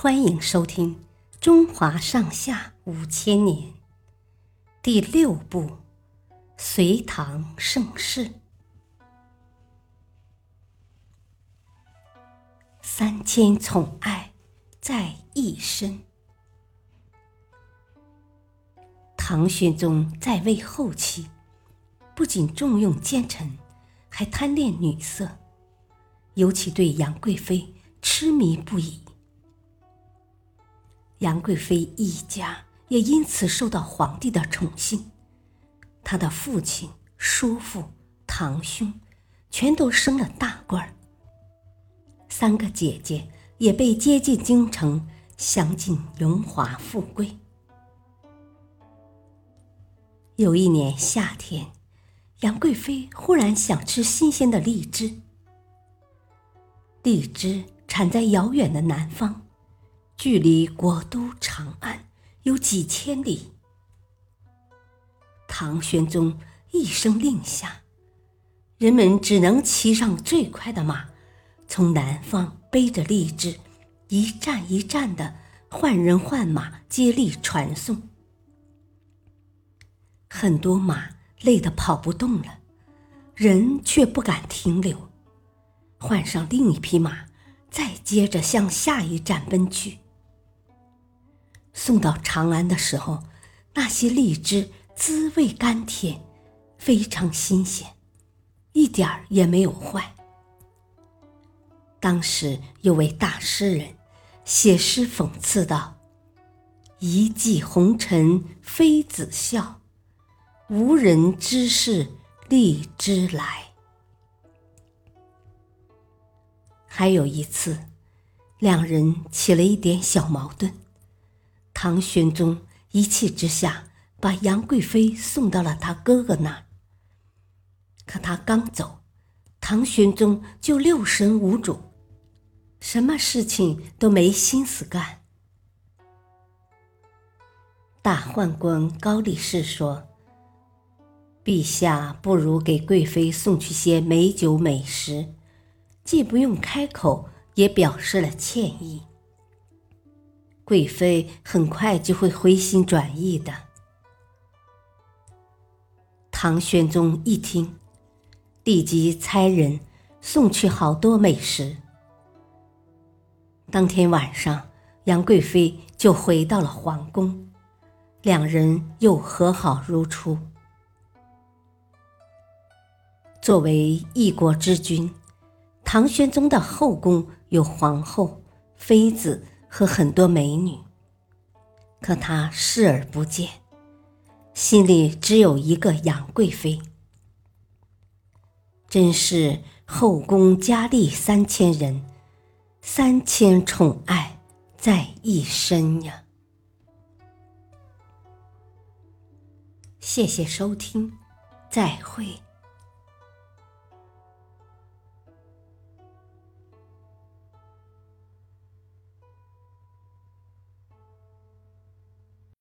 欢迎收听《中华上下五千年》第六部《隋唐盛世》，三千宠爱在一身。唐玄宗在位后期，不仅重用奸臣，还贪恋女色，尤其对杨贵妃痴迷不已。杨贵妃一家也因此受到皇帝的宠幸，她的父亲、叔父、堂兄全都升了大官儿，三个姐姐也被接进京城，享尽荣华富贵。有一年夏天，杨贵妃忽然想吃新鲜的荔枝，荔枝产在遥远的南方。距离国都长安有几千里。唐玄宗一声令下，人们只能骑上最快的马，从南方背着荔枝，一站一站的换人换马接力传送。很多马累得跑不动了，人却不敢停留，换上另一匹马，再接着向下一站奔去。送到长安的时候，那些荔枝滋味甘甜，非常新鲜，一点儿也没有坏。当时有位大诗人写诗讽刺道：“一骑红尘妃子笑，无人知是荔枝来。”还有一次，两人起了一点小矛盾。唐玄宗一气之下，把杨贵妃送到了他哥哥那儿。可他刚走，唐玄宗就六神无主，什么事情都没心思干。大宦官高力士说：“陛下不如给贵妃送去些美酒美食，既不用开口，也表示了歉意。”贵妃很快就会回心转意的。唐玄宗一听，立即差人送去好多美食。当天晚上，杨贵妃就回到了皇宫，两人又和好如初。作为一国之君，唐玄宗的后宫有皇后、妃子。和很多美女，可他视而不见，心里只有一个杨贵妃。真是后宫佳丽三千人，三千宠爱在一身呀！谢谢收听，再会。